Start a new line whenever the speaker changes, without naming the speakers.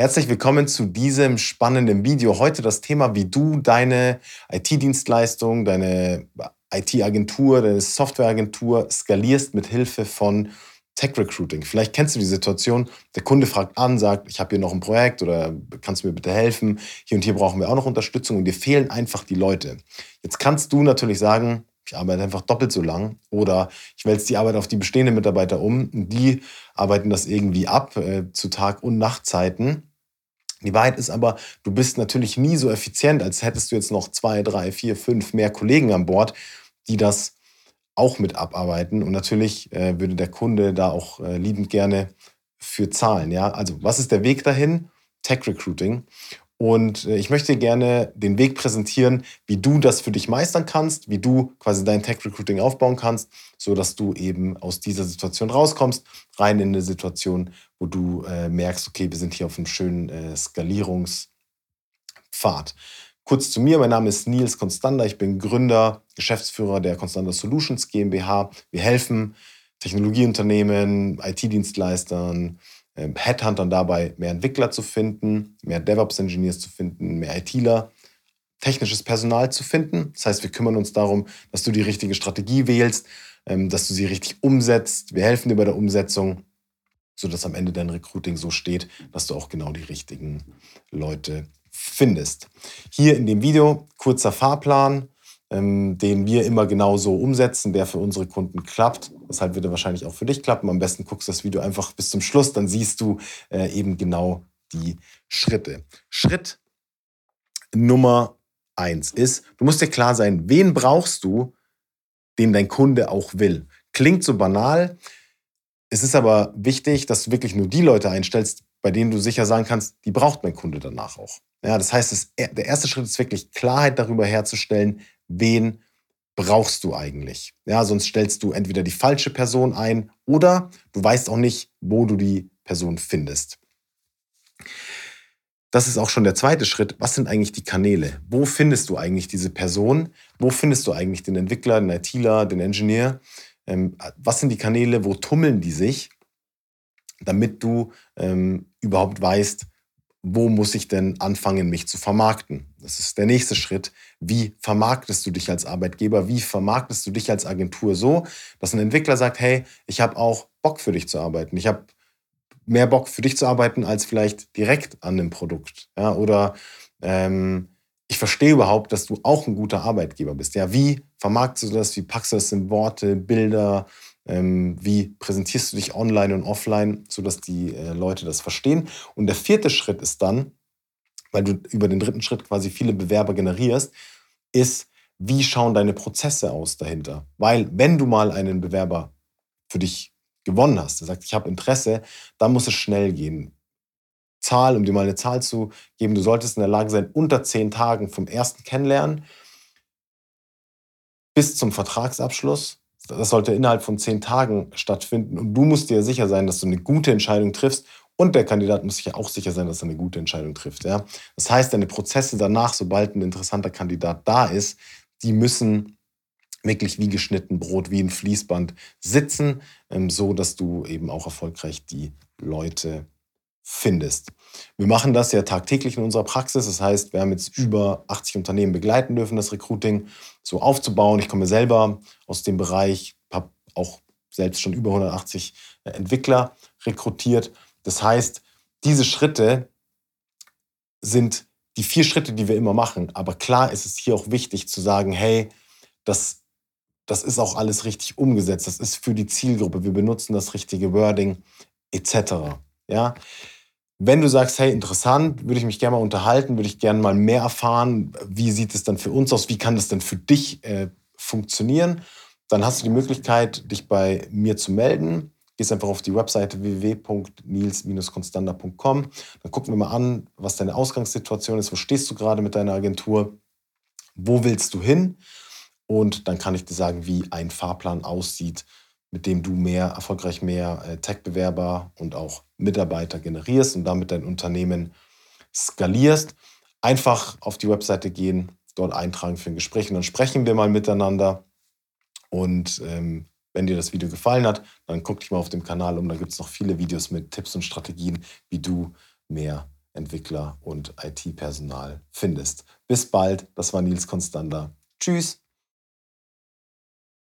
Herzlich willkommen zu diesem spannenden Video. Heute das Thema, wie du deine IT-Dienstleistung, deine IT-Agentur, deine Softwareagentur skalierst mit Hilfe von Tech Recruiting. Vielleicht kennst du die Situation, der Kunde fragt an, sagt, ich habe hier noch ein Projekt oder kannst du mir bitte helfen? Hier und hier brauchen wir auch noch Unterstützung und dir fehlen einfach die Leute. Jetzt kannst du natürlich sagen, ich arbeite einfach doppelt so lang oder ich wälze die Arbeit auf die bestehenden Mitarbeiter um und die arbeiten das irgendwie ab äh, zu Tag- und Nachtzeiten die Wahrheit ist aber, du bist natürlich nie so effizient, als hättest du jetzt noch zwei, drei, vier, fünf mehr Kollegen an Bord, die das auch mit abarbeiten. Und natürlich äh, würde der Kunde da auch äh, liebend gerne für zahlen. Ja? Also, was ist der Weg dahin? Tech Recruiting. Und äh, ich möchte gerne den Weg präsentieren, wie du das für dich meistern kannst, wie du quasi dein Tech Recruiting aufbauen kannst, so dass du eben aus dieser Situation rauskommst, rein in eine Situation, wo du äh, merkst, okay, wir sind hier auf einem schönen äh, Skalierungspfad. Kurz zu mir, mein Name ist Nils Konstander, ich bin Gründer, Geschäftsführer der Constander Solutions GmbH. Wir helfen Technologieunternehmen, IT-Dienstleistern, Headhuntern dabei, mehr Entwickler zu finden, mehr DevOps-Engineers zu finden, mehr ITler, technisches Personal zu finden. Das heißt, wir kümmern uns darum, dass du die richtige Strategie wählst, ähm, dass du sie richtig umsetzt. Wir helfen dir bei der Umsetzung, sodass am Ende dein Recruiting so steht, dass du auch genau die richtigen Leute findest. Hier in dem Video kurzer Fahrplan ähm, den wir immer genau so umsetzen, der für unsere Kunden klappt. Deshalb wird er wahrscheinlich auch für dich klappen. Am besten guckst du das Video einfach bis zum Schluss, dann siehst du äh, eben genau die Schritte. Schritt Nummer eins ist, du musst dir klar sein, wen brauchst du, den dein Kunde auch will. Klingt so banal. Es ist aber wichtig, dass du wirklich nur die Leute einstellst, bei denen du sicher sagen kannst, die braucht mein Kunde danach auch. Ja, das heißt, das, der erste Schritt ist wirklich Klarheit darüber herzustellen, wen brauchst du eigentlich? Ja, sonst stellst du entweder die falsche Person ein oder du weißt auch nicht, wo du die Person findest. Das ist auch schon der zweite Schritt. Was sind eigentlich die Kanäle? Wo findest du eigentlich diese Person? Wo findest du eigentlich den Entwickler, den ITler, den Engineer? Ähm, was sind die Kanäle? Wo tummeln die sich? Damit du ähm, überhaupt weißt, wo muss ich denn anfangen, mich zu vermarkten? Das ist der nächste Schritt. Wie vermarktest du dich als Arbeitgeber? Wie vermarktest du dich als Agentur so, dass ein Entwickler sagt, hey, ich habe auch Bock für dich zu arbeiten. Ich habe mehr Bock für dich zu arbeiten als vielleicht direkt an dem Produkt. Ja, oder ähm, ich verstehe überhaupt, dass du auch ein guter Arbeitgeber bist. Ja, wie vermarktest du das? Wie packst du das in Worte, Bilder? Ähm, wie präsentierst du dich online und offline, sodass die äh, Leute das verstehen? Und der vierte Schritt ist dann, weil du über den dritten Schritt quasi viele Bewerber generierst, ist, wie schauen deine Prozesse aus dahinter? Weil wenn du mal einen Bewerber für dich gewonnen hast, der sagt, ich habe Interesse, dann muss es schnell gehen. Zahl, um dir mal eine Zahl zu geben, du solltest in der Lage sein, unter zehn Tagen vom ersten Kennenlernen bis zum Vertragsabschluss das sollte innerhalb von zehn Tagen stattfinden. Und du musst dir sicher sein, dass du eine gute Entscheidung triffst. Und der Kandidat muss sich ja auch sicher sein, dass er eine gute Entscheidung trifft. Ja? Das heißt, deine Prozesse danach, sobald ein interessanter Kandidat da ist, die müssen wirklich wie geschnitten Brot, wie ein Fließband sitzen, ähm, so dass du eben auch erfolgreich die Leute findest. Wir machen das ja tagtäglich in unserer Praxis. Das heißt, wir haben jetzt über 80 Unternehmen begleiten dürfen, das Recruiting so aufzubauen. Ich komme selber aus dem Bereich, habe auch selbst schon über 180 äh, Entwickler rekrutiert. Das heißt, diese Schritte sind die vier Schritte, die wir immer machen. Aber klar ist es hier auch wichtig zu sagen, hey, das, das ist auch alles richtig umgesetzt. Das ist für die Zielgruppe. Wir benutzen das richtige Wording etc. Ja, wenn du sagst, hey, interessant, würde ich mich gerne mal unterhalten, würde ich gerne mal mehr erfahren, wie sieht es dann für uns aus, wie kann das denn für dich äh, funktionieren, dann hast du die Möglichkeit, dich bei mir zu melden. Gehst einfach auf die Webseite www.nils-constander.com. Dann gucken wir mal an, was deine Ausgangssituation ist. Wo stehst du gerade mit deiner Agentur? Wo willst du hin? Und dann kann ich dir sagen, wie ein Fahrplan aussieht, mit dem du mehr erfolgreich mehr äh, Tech-Bewerber und auch Mitarbeiter generierst und damit dein Unternehmen skalierst. Einfach auf die Webseite gehen, dort eintragen für ein Gespräch und dann sprechen wir mal miteinander. Und ähm, wenn dir das Video gefallen hat, dann guck dich mal auf dem Kanal um. Da gibt es noch viele Videos mit Tipps und Strategien, wie du mehr Entwickler und IT-Personal findest. Bis bald, das war Nils Konstander. Tschüss.